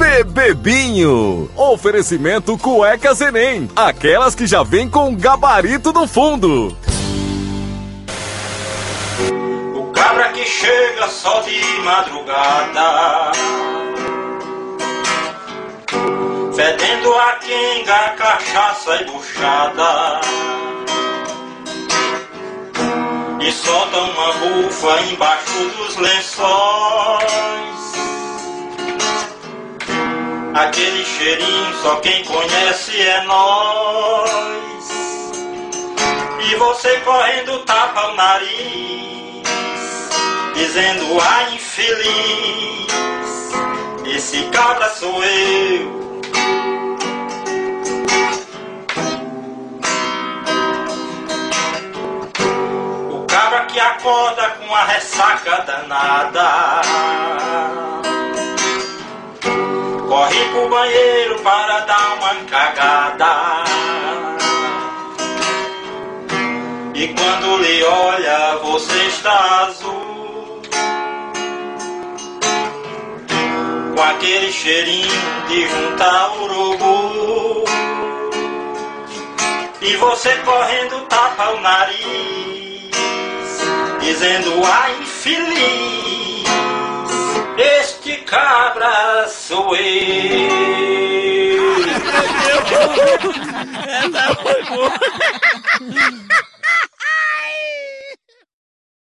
Bebebinho. Oferecimento Cueca Zenem. Aquelas que já vêm com gabarito no fundo. O cabra que chega só de madrugada. Fedendo a quenga, cachaça e buchada. E solta uma bufa embaixo dos lençóis. Aquele cheirinho só quem conhece é nós. E você correndo tapa o nariz, dizendo ai infeliz, esse cabra sou eu. O cabra que acorda com a ressaca danada corre pro banheiro para dar uma cagada. E quando lhe olha, você está azul. Com aquele cheirinho de juntar urubu. E você correndo tapa o nariz, dizendo ai infeliz. Este cabra sou eu. Essa foi boa.